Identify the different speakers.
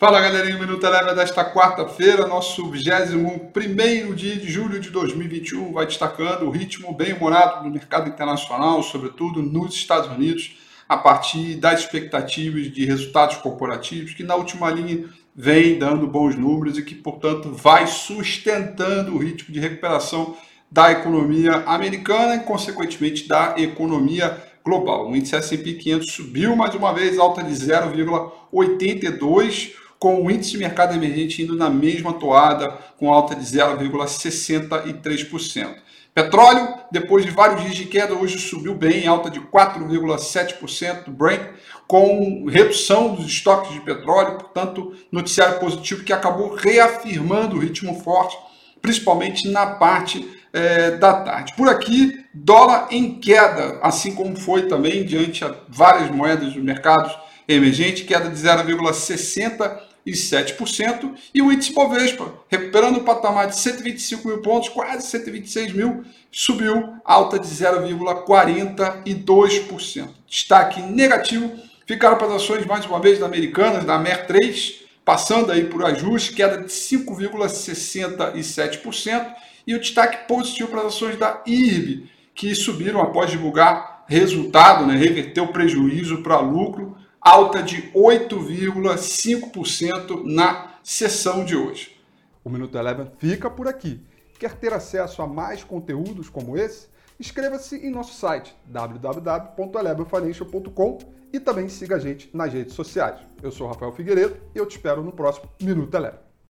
Speaker 1: Fala galerinha, o Minuto Eleva desta quarta-feira, nosso 21 dia de julho de 2021, vai destacando o ritmo bem humorado do mercado internacional, sobretudo nos Estados Unidos, a partir das expectativas de resultados corporativos, que na última linha vem dando bons números e que, portanto, vai sustentando o ritmo de recuperação da economia americana e, consequentemente, da economia global. O índice S&P 500 subiu mais uma vez, alta de 0,82 com o índice de mercado emergente indo na mesma toada, com alta de 0,63%. Petróleo, depois de vários dias de queda, hoje subiu bem, alta de 4,7%. Brent, com redução dos estoques de petróleo, portanto, noticiário positivo que acabou reafirmando o ritmo forte, principalmente na parte é, da tarde. Por aqui, dólar em queda, assim como foi também diante de várias moedas do mercado emergente, queda de 0,60 7%, e o índice Bovespa, recuperando o patamar de 125 mil pontos, quase 126 mil, subiu alta de 0,42%. Destaque negativo ficaram para as ações, mais uma vez, da Americanas, da MER3, passando aí por ajuste, queda de 5,67%, e o destaque positivo para as ações da IRB, que subiram após divulgar resultado, né, reverter o prejuízo para lucro, alta de 8,5% na sessão de hoje.
Speaker 2: O Minuto Eleven fica por aqui. Quer ter acesso a mais conteúdos como esse? Inscreva-se em nosso site www.elevenfinancial.com e também siga a gente nas redes sociais. Eu sou Rafael Figueiredo e eu te espero no próximo Minuto Eleven.